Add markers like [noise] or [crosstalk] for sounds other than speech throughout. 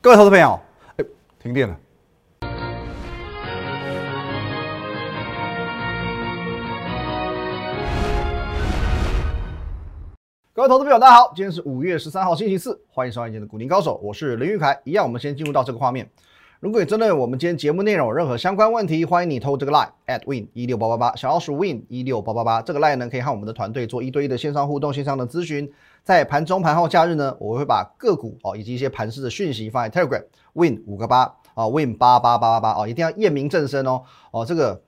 各位投资朋友，哎，停电了。各位投资朋友，大家好，今天是五月十三号，星期四，欢迎收看今天的股林高手，我是林玉凯。一样，我们先进入到这个画面。如果你针对我们今天节目内容有任何相关问题，欢迎你透这个 line at win 一六八八八，小老鼠 win 一六八八八。这个 line 呢，可以和我们的团队做一对一的线上互动、线上的咨询。在盘中、盘后、假日呢，我会把个股哦以及一些盘式的讯息放在 Telegram win 五个八啊 win 八八八八八哦，一定要验明正身哦哦这个。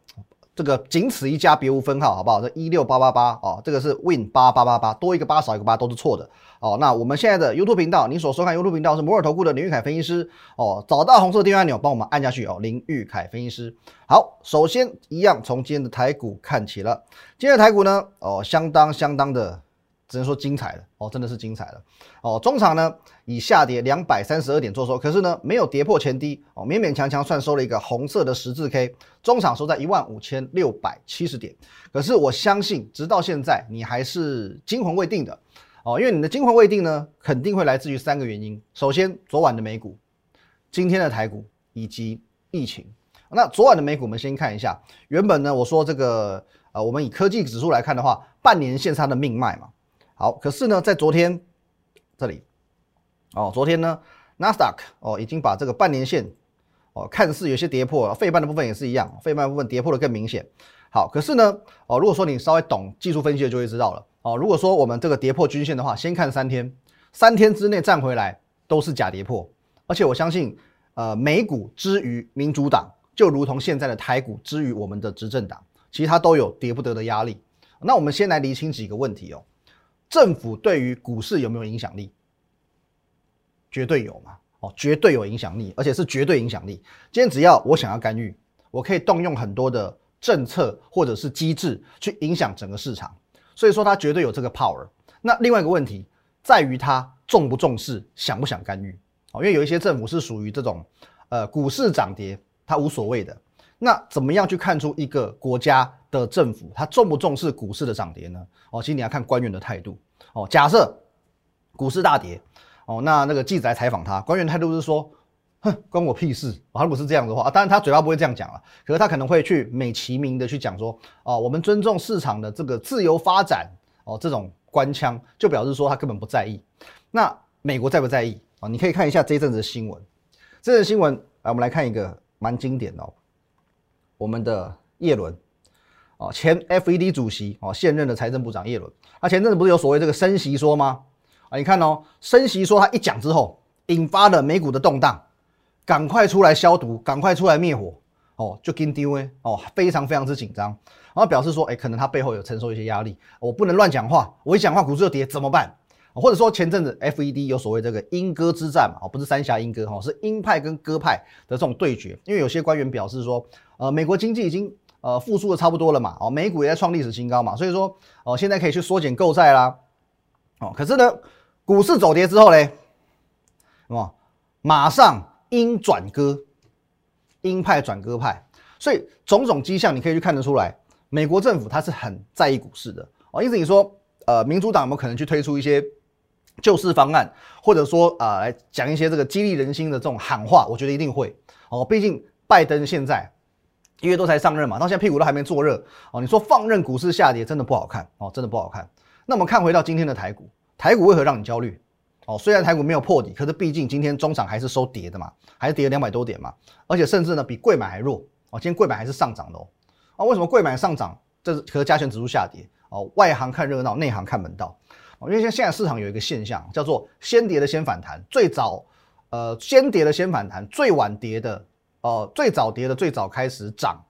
这个仅此一家，别无分号，好不好？这一六八八八哦，这个是 Win 八八八八，多一个八少一个八都是错的哦。那我们现在的 YouTube 频道，你所收看 YouTube 频道是摩尔投顾的林玉凯分析师哦，找到红色订阅按钮，帮我们按下去哦。林玉凯分析师，好，首先一样从今天的台股看起了，今天的台股呢哦，相当相当的。只能说精彩了哦，真的是精彩了哦。中场呢以下跌两百三十二点做收，可是呢没有跌破前低哦，勉勉强强算收了一个红色的十字 K。中场收在一万五千六百七十点，可是我相信直到现在你还是惊魂未定的哦，因为你的惊魂未定呢肯定会来自于三个原因。首先，昨晚的美股、今天的台股以及疫情。那昨晚的美股我们先看一下，原本呢我说这个呃，我们以科技指数来看的话，半年线它的命脉嘛。好，可是呢，在昨天这里，哦，昨天呢，纳斯达克哦已经把这个半年线哦看似有些跌破，费半的部分也是一样，费半部分跌破的更明显。好，可是呢，哦，如果说你稍微懂技术分析的就会知道了。哦，如果说我们这个跌破均线的话，先看三天，三天之内站回来都是假跌破，而且我相信，呃，美股之于民主党，就如同现在的台股之于我们的执政党，其实它都有跌不得的压力。那我们先来厘清几个问题哦。政府对于股市有没有影响力？绝对有嘛？哦，绝对有影响力，而且是绝对影响力。今天只要我想要干预，我可以动用很多的政策或者是机制去影响整个市场。所以说，它绝对有这个 power。那另外一个问题在于它重不重视，想不想干预？哦，因为有一些政府是属于这种，呃，股市涨跌它无所谓的。那怎么样去看出一个国家？的政府，他重不重视股市的涨跌呢？哦，其实你要看官员的态度。哦，假设股市大跌，哦，那那个记者来采访他，官员态度是说，哼，关我屁事。他如果是这样的话，当然他嘴巴不会这样讲了，可是他可能会去美其名的去讲说，哦，我们尊重市场的这个自由发展。哦，这种官腔就表示说他根本不在意。那美国在不在意？啊，你可以看一下这一阵子的新闻。这阵新闻，来我们来看一个蛮经典的，哦，我们的叶伦。哦，前 FED 主席哦，现任的财政部长叶伦，他前阵子不是有所谓这个升息说吗？啊，你看哦，升息说他一讲之后，引发了美股的动荡，赶快出来消毒，赶快出来灭火，哦，就跟丢哎，哦，非常非常之紧张，然后表示说，哎，可能他背后有承受一些压力，我不能乱讲话，我一讲话股市就跌怎么办？或者说前阵子 FED 有所谓这个鹰鸽之战嘛，哦，不是三峡鹰鸽哈，是鹰派跟鸽派的这种对决，因为有些官员表示说，呃，美国经济已经。呃，复苏的差不多了嘛，哦，美股也在创历史新高嘛，所以说，哦，现在可以去缩减购债啦，哦，可是呢，股市走跌之后嘞，什么？马上鹰转鸽，鹰派转鸽派，所以种种迹象你可以去看得出来，美国政府它是很在意股市的，哦，因此你说，呃，民主党有没有可能去推出一些救市方案，或者说啊，来讲一些这个激励人心的这种喊话？我觉得一定会，哦，毕竟拜登现在。一月多才上任嘛，到现在屁股都还没坐热哦。你说放任股市下跌，真的不好看哦，真的不好看。那我们看回到今天的台股，台股为何让你焦虑？哦，虽然台股没有破底，可是毕竟今天中场还是收跌的嘛，还是跌了两百多点嘛，而且甚至呢比贵买还弱哦。今天贵买还是上涨的哦。啊，为什么贵买上涨？这是可加权指数下跌哦。外行看热闹，内行看门道。因为现现在市场有一个现象叫做先跌的先反弹，最早呃先跌的先反弹，最晚跌的。哦，最早跌的最早开始涨，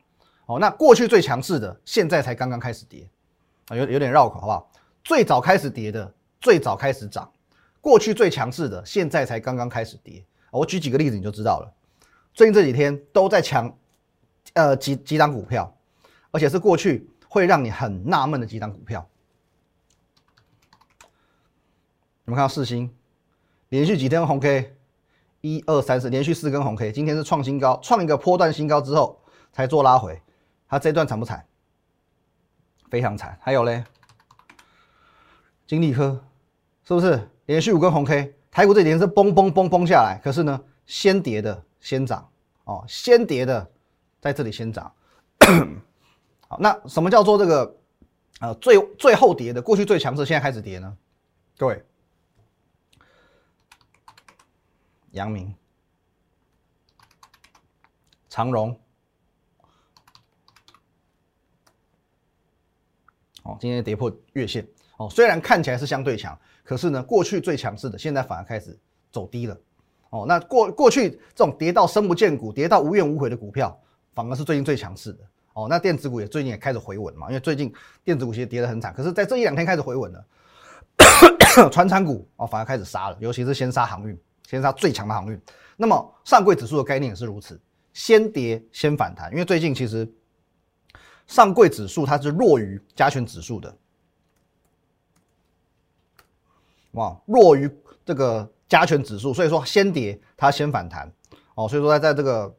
哦，那过去最强势的现在才刚刚开始跌，啊，有有点绕口，好不好？最早开始跌的最早开始涨，过去最强势的现在才刚刚开始跌。我举几个例子你就知道了。最近这几天都在抢，呃，几几档股票，而且是过去会让你很纳闷的几档股票。我们看到四星连续几天红 K。一二三四，连续四根红 K，今天是创新高，创一个波段新高之后才做拉回，它这一段惨不惨？非常惨。还有嘞，金利科是不是连续五根红 K？台股这几天是崩崩崩崩下来，可是呢，先跌的先涨哦，先跌的在这里先涨。好，那什么叫做这个呃最最后跌的？过去最强势，现在开始跌呢？各位，阳明、长荣，哦，今天跌破月线哦，虽然看起来是相对强，可是呢，过去最强势的，现在反而开始走低了。哦，那过过去这种跌到深不见骨、跌到无怨无悔的股票，反而是最近最强势的。哦，那电子股也最近也开始回稳嘛，因为最近电子股其实跌得很惨，可是在这一两天开始回稳了。[coughs] 船产股哦，反而开始杀了，尤其是先杀航运，先杀最强的航运。那么上柜指数的概念也是如此，先跌先反弹，因为最近其实上柜指数它是弱于加权指数的，哇，弱于这个。加权指数，所以说先跌它先反弹哦，所以说在在这个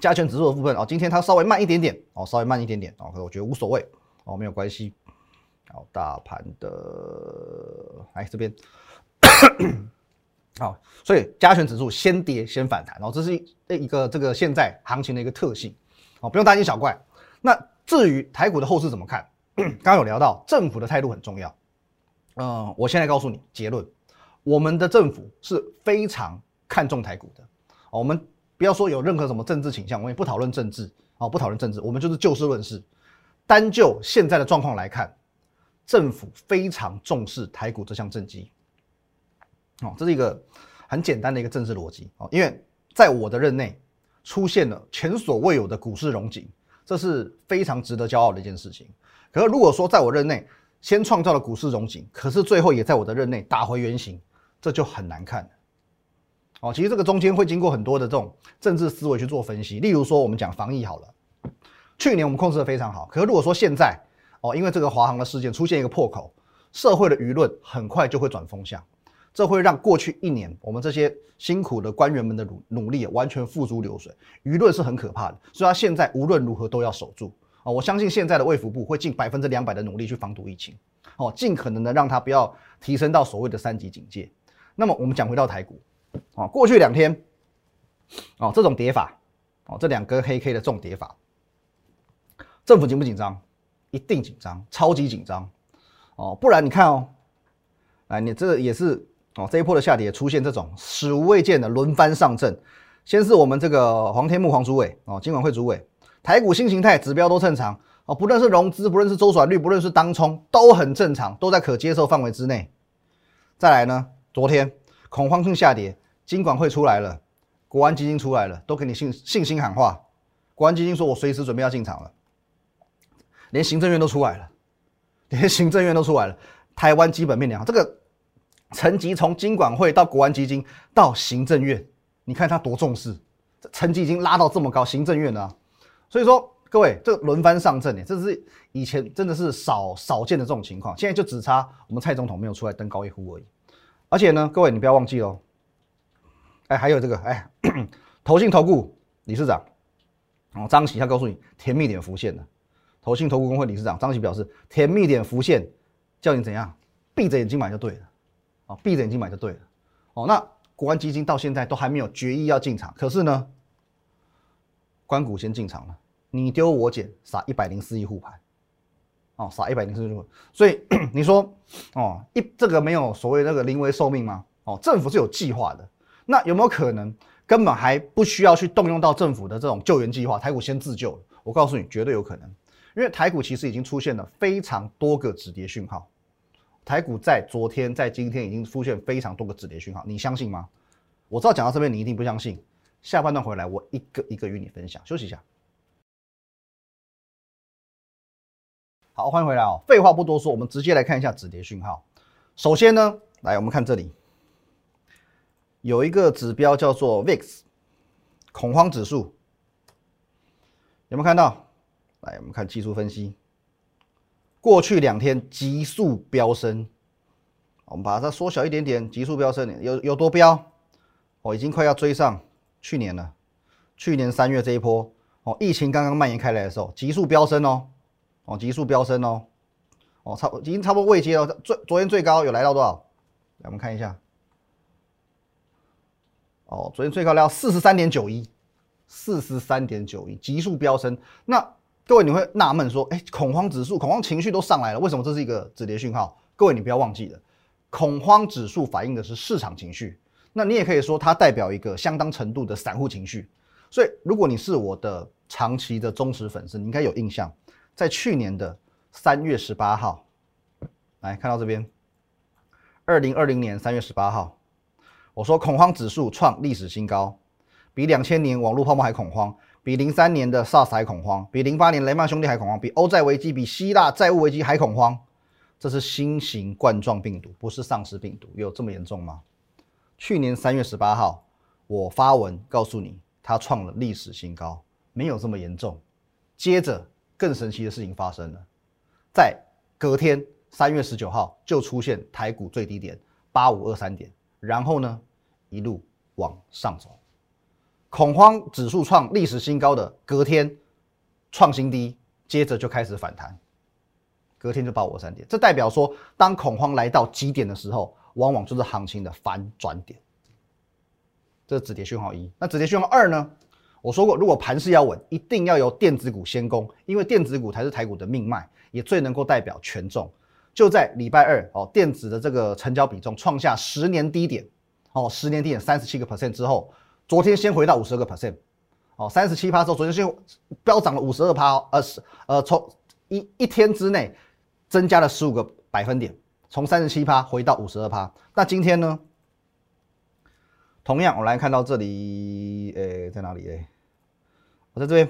加权指数的部分哦，今天它稍微慢一点点哦，稍微慢一点点哦，可我觉得无所谓哦，没有关系。好，大盘的来这边，好，所以加权指数先跌先反弹哦，这是一一个这个现在行情的一个特性哦，不用担心小怪。那至于台股的后市怎么看？[clears throat] 刚刚有聊到政府的态度很重要，嗯，我现在告诉你结论。我们的政府是非常看重台股的，我们不要说有任何什么政治倾向，我们也不讨论政治，哦，不讨论政治，我们就是就事论事。单就现在的状况来看，政府非常重视台股这项政绩，哦，这是一个很简单的一个政治逻辑，哦，因为在我的任内出现了前所未有的股市融景，这是非常值得骄傲的一件事情。可是如果说在我任内先创造了股市融景，可是最后也在我的任内打回原形。这就很难看哦。其实这个中间会经过很多的这种政治思维去做分析。例如说，我们讲防疫好了，去年我们控制的非常好。可是如果说现在哦，因为这个华航的事件出现一个破口，社会的舆论很快就会转风向，这会让过去一年我们这些辛苦的官员们的努努力完全付诸流水。舆论是很可怕的，所以他现在无论如何都要守住啊！我相信现在的卫福部会尽百分之两百的努力去防堵疫情，哦，尽可能的让它不要提升到所谓的三级警戒。那么我们讲回到台股，哦，过去两天，哦，这种跌法，哦，这两根黑 K 的重跌法，政府紧不紧张？一定紧张，超级紧张，哦，不然你看哦，哎，你这也是哦，这一波的下跌出现这种史无未见的轮番上阵，先是我们这个黄天木黄主委哦，金管会主委，台股新形态指标都正常哦，不论是融资，不论是周转率，不论是当冲，都很正常，都在可接受范围之内。再来呢？昨天恐慌性下跌，金管会出来了，国安基金出来了，都给你信信心喊话。国安基金说：“我随时准备要进场了。”连行政院都出来了，连行政院都出来了。台湾基本面良好，这个层级从金管会到国安基金到行政院，你看他多重视，层级已经拉到这么高，行政院啊。所以说，各位这轮番上阵，这是以前真的是少少见的这种情况，现在就只差我们蔡总统没有出来登高一呼而已。而且呢，各位你不要忘记哦，哎，还有这个哎，[clears throat] 投信投顾理事长哦，张喜他告诉你甜蜜点浮现了，投信投顾工会理事长张喜表示甜蜜点浮现，叫你怎样闭着眼睛买就对了，哦，闭着眼睛买就对了，哦，那国安基金到现在都还没有决议要进场，可是呢，关谷先进场了，你丢我捡，撒一百零四亿护盘。哦，撒一百零四亿，所以 [clears throat] 你说哦，一这个没有所谓那个临危受命吗？哦，政府是有计划的，那有没有可能根本还不需要去动用到政府的这种救援计划，台股先自救？我告诉你，绝对有可能，因为台股其实已经出现了非常多个止跌讯号，台股在昨天、在今天已经出现非常多个止跌讯号，你相信吗？我知道讲到这边你一定不相信，下半段回来我一个一个与你分享，休息一下。好，欢迎回来哦。废话不多说，我们直接来看一下止跌讯号。首先呢，来我们看这里有一个指标叫做 VIX 恐慌指数，有没有看到？来，我们看技术分析，过去两天急速飙升，我们把它缩小一点点，急速飙升，有有多飙？哦，已经快要追上去年了。去年三月这一波，哦，疫情刚刚蔓延开来的时候，急速飙升哦。哦，急速飙升哦，哦，差已经差不多未接了。最昨天最高有来到多少？来，我们看一下。哦，昨天最高来到四十三点九一，四十三点九一，急速飙升。那各位你会纳闷说，哎，恐慌指数、恐慌情绪都上来了，为什么这是一个止跌讯号？各位你不要忘记了，恐慌指数反映的是市场情绪，那你也可以说它代表一个相当程度的散户情绪。所以如果你是我的长期的忠实粉丝，你应该有印象，在去年的三月十八号，来看到这边，二零二零年三月十八号。我说恐慌指数创历史新高，比两千年网络泡沫还恐慌，比零三年的 SARS 还恐慌，比零八年雷曼兄弟还恐慌，比欧债危机、比希腊债务危机还恐慌。这是新型冠状病毒，不是丧尸病毒，有这么严重吗？去年三月十八号，我发文告诉你，它创了历史新高，没有这么严重。接着更神奇的事情发生了，在隔天三月十九号就出现台股最低点八五二三点，然后呢？一路往上走，恐慌指数创历史新高，的隔天创新低，接着就开始反弹，隔天就爆我三点，这代表说，当恐慌来到极点的时候，往往就是行情的反转点。这是止跌讯号一，那止跌讯号二呢？我说过，如果盘势要稳，一定要由电子股先攻，因为电子股才是台股的命脉，也最能够代表权重。就在礼拜二哦，电子的这个成交比重创下十年低点。哦，十年低点三十七个 percent 之后，昨天先回到五十二个 percent，哦，三十七趴之后，昨天先飙涨了五十二趴，呃是呃从一一天之内增加了十五个百分点，从三十七趴回到五十二趴。那今天呢？同样，我来看到这里，诶，在哪里？诶，我在这边，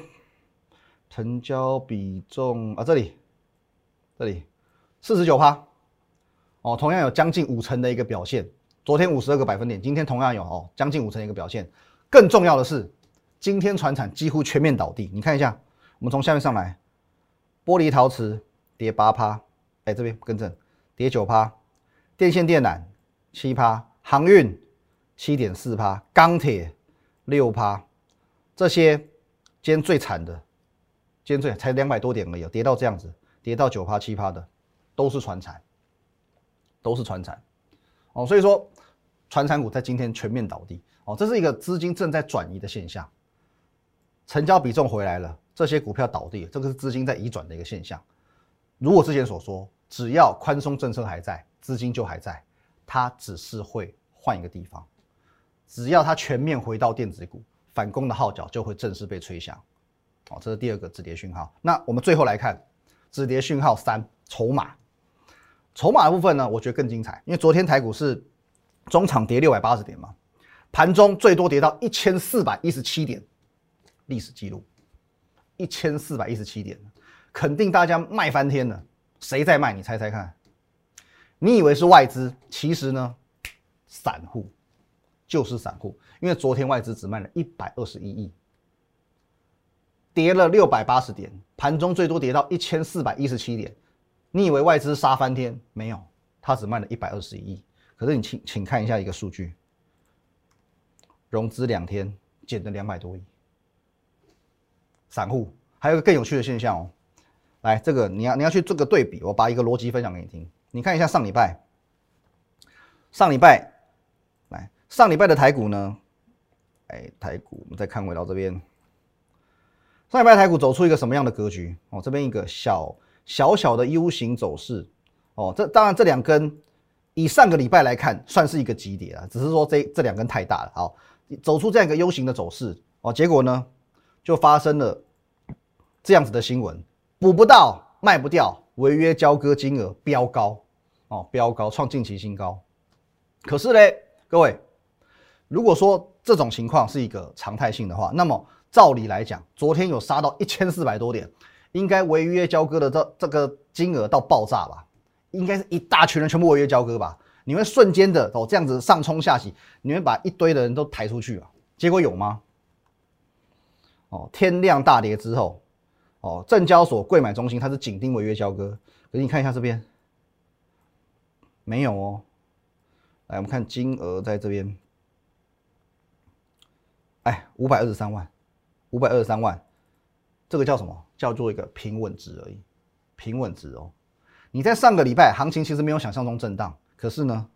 成交比重啊，这里，这里四十九趴，哦，同样有将近五成的一个表现。昨天五十二个百分点，今天同样有哦，将近五成的一个表现。更重要的是，今天船产几乎全面倒地。你看一下，我们从下面上来，玻璃陶瓷跌八趴，哎，这边更正，跌九趴，电线电缆七趴，航运七点四趴，钢铁六趴，这些今天最惨的，今天最才两百多点而已，跌到这样子，跌到九趴七趴的，都是船产，都是船产。哦，所以说，船产股在今天全面倒地，哦，这是一个资金正在转移的现象，成交比重回来了，这些股票倒地，这个是资金在移转的一个现象。如果之前所说，只要宽松政策还在，资金就还在，它只是会换一个地方，只要它全面回到电子股，反攻的号角就会正式被吹响。哦，这是第二个止跌讯号。那我们最后来看止跌讯号三，筹码。筹码部分呢，我觉得更精彩，因为昨天台股是中场跌六百八十点嘛，盘中最多跌到一千四百一十七点，历史记录，一千四百一十七点，肯定大家卖翻天了。谁在卖？你猜猜看？你以为是外资，其实呢，散户，就是散户，因为昨天外资只卖了一百二十一亿，跌了六百八十点，盘中最多跌到一千四百一十七点。你以为外资杀翻天？没有，它只卖了一百二十一亿。可是你请请看一下一个数据，融资两天减了两百多亿。散户还有个更有趣的现象哦，来，这个你要你要去做个对比，我把一个逻辑分享给你听。你看一下上礼拜，上礼拜来上礼拜的台股呢？哎，台股我们再看回到这边，上礼拜台股走出一个什么样的格局？哦，这边一个小。小小的 U 型走势，哦，这当然这两根以上个礼拜来看算是一个急跌啊，只是说这这两根太大了，好，走出这样一个 U 型的走势，哦，结果呢就发生了这样子的新闻，补不到，卖不掉，违约交割金额飙高，哦，飙高创近期新高，可是呢，各位，如果说这种情况是一个常态性的话，那么照理来讲，昨天有杀到一千四百多点。应该违约交割的这这个金额到爆炸吧？应该是一大群人全部违约交割吧？你会瞬间的哦这样子上冲下洗，你会把一堆的人都抬出去啊？结果有吗？哦，天亮大跌之后，哦，证交所柜买中心它是紧盯违约交割，可是你看一下这边没有哦。来，我们看金额在这边，哎，五百二十三万，五百二十三万。这个叫什么？叫做一个平稳值而已，平稳值哦。你在上个礼拜行情其实没有想象中震荡，可是呢，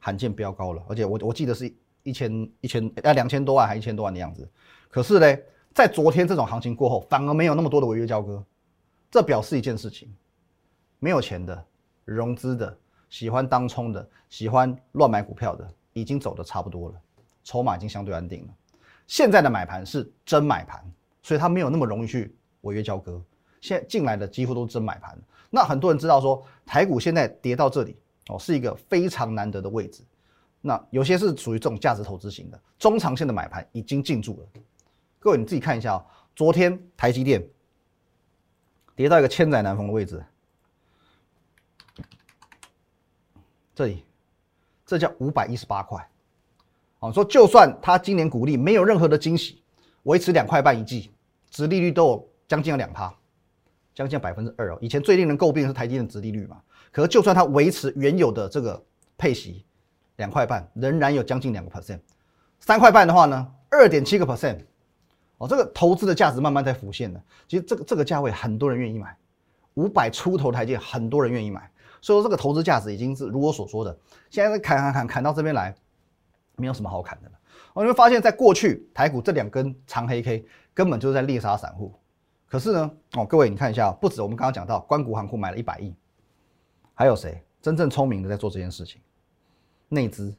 罕见飙高了，而且我我记得是一千一千呃两千多万还一千多万的样子。可是呢，在昨天这种行情过后，反而没有那么多的违约交割，这表示一件事情：没有钱的、融资的、喜欢当冲的、喜欢乱买股票的，已经走的差不多了，筹码已经相对安定了。现在的买盘是真买盘，所以它没有那么容易去违约交割。现在进来的几乎都是真买盘。那很多人知道说，台股现在跌到这里哦，是一个非常难得的位置。那有些是属于这种价值投资型的，中长线的买盘已经进驻了。各位你自己看一下哦，昨天台积电跌到一个千载难逢的位置，这里这叫五百一十八块。哦，说就算它今年股利没有任何的惊喜，维持两块半一季，殖利率都有将近两趴，将近百分之二哦。以前最令人诟病的是台积电的殖利率嘛，可是就算它维持原有的这个配息两块半，仍然有将近两个 percent，三块半的话呢，二点七个 percent，哦，这个投资的价值慢慢在浮现了。其实这个这个价位很多人愿意买，五百出头台阶很多人愿意买，所以说这个投资价值已经是如我所说的，现在砍砍砍砍到这边来。没有什么好砍的了。哦，你会发现在过去台股这两根长黑 K 根本就是在猎杀散户。可是呢，哦，各位你看一下，不止我们刚刚讲到，关谷行库买了一百亿，还有谁真正聪明的在做这件事情？内资、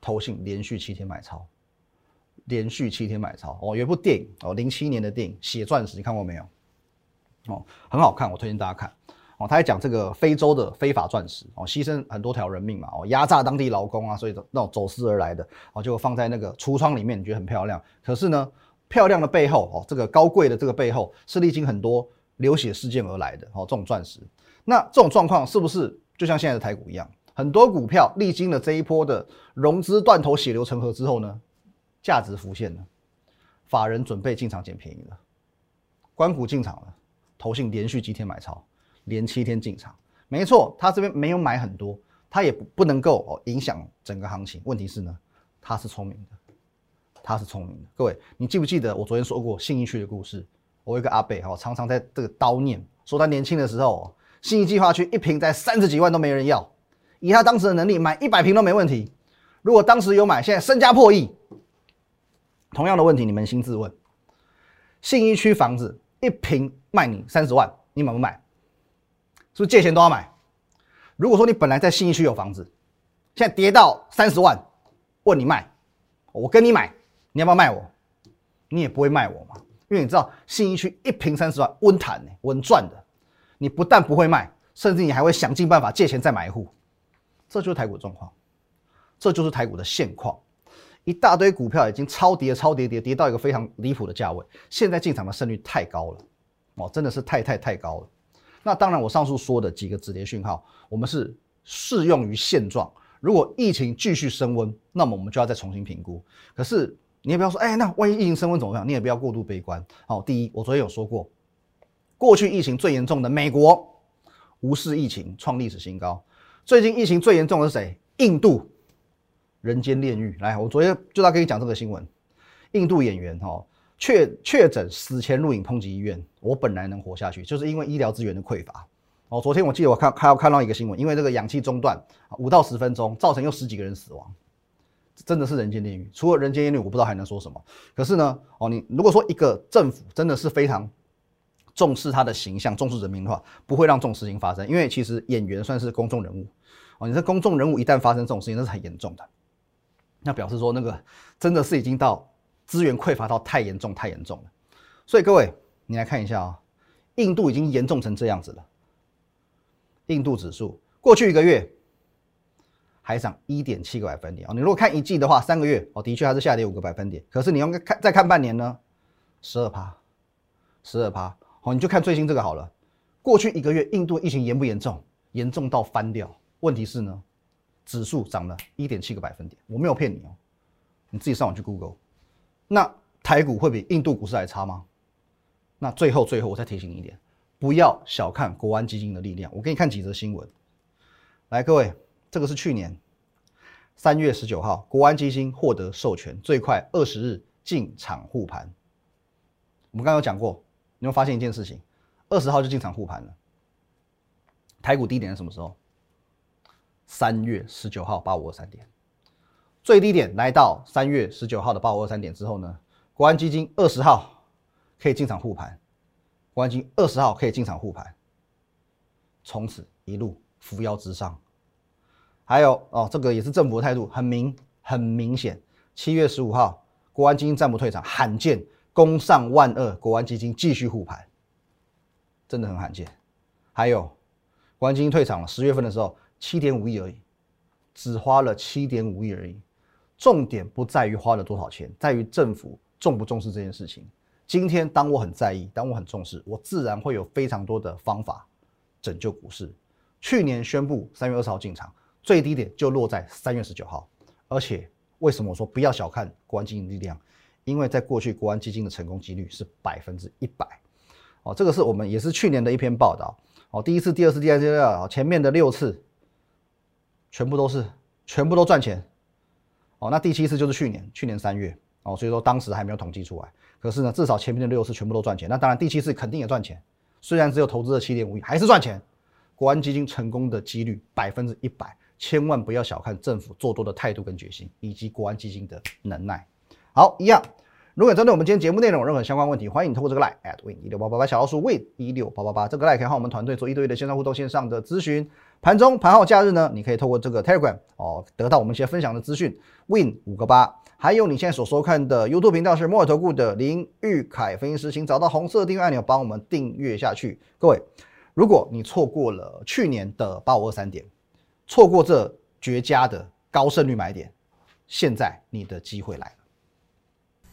投信连续七天买超，连续七天买超。哦，有一部电影哦，零七年的电影《血钻石》，你看过没有？哦，很好看，我推荐大家看。哦，他还讲这个非洲的非法钻石哦，牺牲很多条人命嘛哦，压榨当地劳工啊，所以那种走私而来的哦，就放在那个橱窗里面，你觉得很漂亮。可是呢，漂亮的背后哦，这个高贵的这个背后是历经很多流血事件而来的哦，这种钻石。那这种状况是不是就像现在的台股一样？很多股票历经了这一波的融资断头、血流成河之后呢，价值浮现了，法人准备进场捡便宜了，关股进场了，投信连续几天买超。连七天进场，没错，他这边没有买很多，他也不不能够哦影响整个行情。问题是呢，他是聪明的，他是聪明的。各位，你记不记得我昨天说过信义区的故事？我有一个阿伯哈，常常在这个叨念，说他年轻的时候，信义计划区一瓶在三十几万都没人要，以他当时的能力买一百瓶都没问题。如果当时有买，现在身家破亿。同样的问题，你扪心自问，信义区房子一平卖你三十万，你买不买？是不是借钱都要买？如果说你本来在信义区有房子，现在跌到三十万，问你卖，我跟你买，你要不要卖我？你也不会卖我嘛，因为你知道信义区一平三十万温谈呢，稳赚的。你不但不会卖，甚至你还会想尽办法借钱再买一户。这就是台股状况，这就是台股的现况。一大堆股票已经超跌、超跌、跌跌到一个非常离谱的价位，现在进场的胜率太高了，哦，真的是太太太高了。那当然，我上述说的几个止跌讯号，我们是适用于现状。如果疫情继续升温，那么我们就要再重新评估。可是你也不要说，哎，那万一疫情升温怎么样？你也不要过度悲观。好，第一，我昨天有说过，过去疫情最严重的美国无视疫情创历史新高。最近疫情最严重的是谁？印度人间炼狱。来，我昨天就在跟你讲这个新闻，印度演员哈。确确诊死前录影抨击医院，我本来能活下去，就是因为医疗资源的匮乏。哦，昨天我记得我看看到看到一个新闻，因为这个氧气中断五到十分钟，造成又十几个人死亡，真的是人间炼狱。除了人间炼狱，我不知道还能说什么。可是呢，哦，你如果说一个政府真的是非常重视他的形象，重视人民的话，不会让这种事情发生。因为其实演员算是公众人物，哦，你这公众人物一旦发生这种事情，那是很严重的。那表示说那个真的是已经到。资源匮乏到太严重，太严重了。所以各位，你来看一下啊，印度已经严重成这样子了。印度指数过去一个月还涨一点七个百分点啊。你如果看一季的话，三个月哦，的确还是下跌五个百分点。可是你要看再看半年呢，十二趴，十二趴。好，你就看最新这个好了。过去一个月，印度疫情严不严重？严重到翻掉。问题是呢，指数涨了一点七个百分点。我没有骗你哦，你自己上网去 Google。那台股会比印度股市还差吗？那最后最后我再提醒你一点，不要小看国安基金的力量。我给你看几则新闻。来，各位，这个是去年三月十九号，国安基金获得授权，最快二十日进场护盘。我们刚刚有讲过，你会发现一件事情，二十号就进场护盘了。台股低点是什么时候？三月十九号八五二三点。最低点来到三月十九号的八五二三点之后呢，国安基金二十号可以进场护盘，国安基金二十号可以进场护盘，从此一路扶摇直上。还有哦，这个也是政府的态度，很明很明显。七月十五号，国安基金暂不退场，罕见攻上万二，国安基金继续护盘，真的很罕见。还有，国安基金退场了，十月份的时候七点五亿而已，只花了七点五亿而已。重点不在于花了多少钱，在于政府重不重视这件事情。今天当我很在意，当我很重视，我自然会有非常多的方法拯救股市。去年宣布三月二十号进场，最低点就落在三月十九号，而且。为什么我说不要小看国安基金力量？因为在过去国安基金的成功几率是百分之一百。哦，这个是我们也是去年的一篇报道。哦，第一次、第二次、第三次、第二前面的六次全部都是全部都赚钱。哦，那第七次就是去年，去年三月。哦，所以说当时还没有统计出来。可是呢，至少前面的六次全部都赚钱。那当然第七次肯定也赚钱，虽然只有投资了七点五亿，还是赚钱。国安基金成功的几率百分之一百。千万不要小看政府做多的态度跟决心，以及国安基金的能耐。好，一样。如果针对我们今天节目内容有任何相关问题，欢迎你通过这个 line at win 一六八八八小老鼠 win 一六八八八这个 line 可以和我们团队做一对一的线上互动、线上的咨询。盘中、盘后、假日呢，你可以透过这个 telegram 哦，得到我们一些分享的资讯。win 五个八，还有你现在所收看的 YouTube 频道是摩尔投顾的林玉凯分析师，请找到红色订阅按钮，帮我们订阅下去。各位，如果你错过了去年的八五二三点。错过这绝佳的高胜率买点，现在你的机会来了。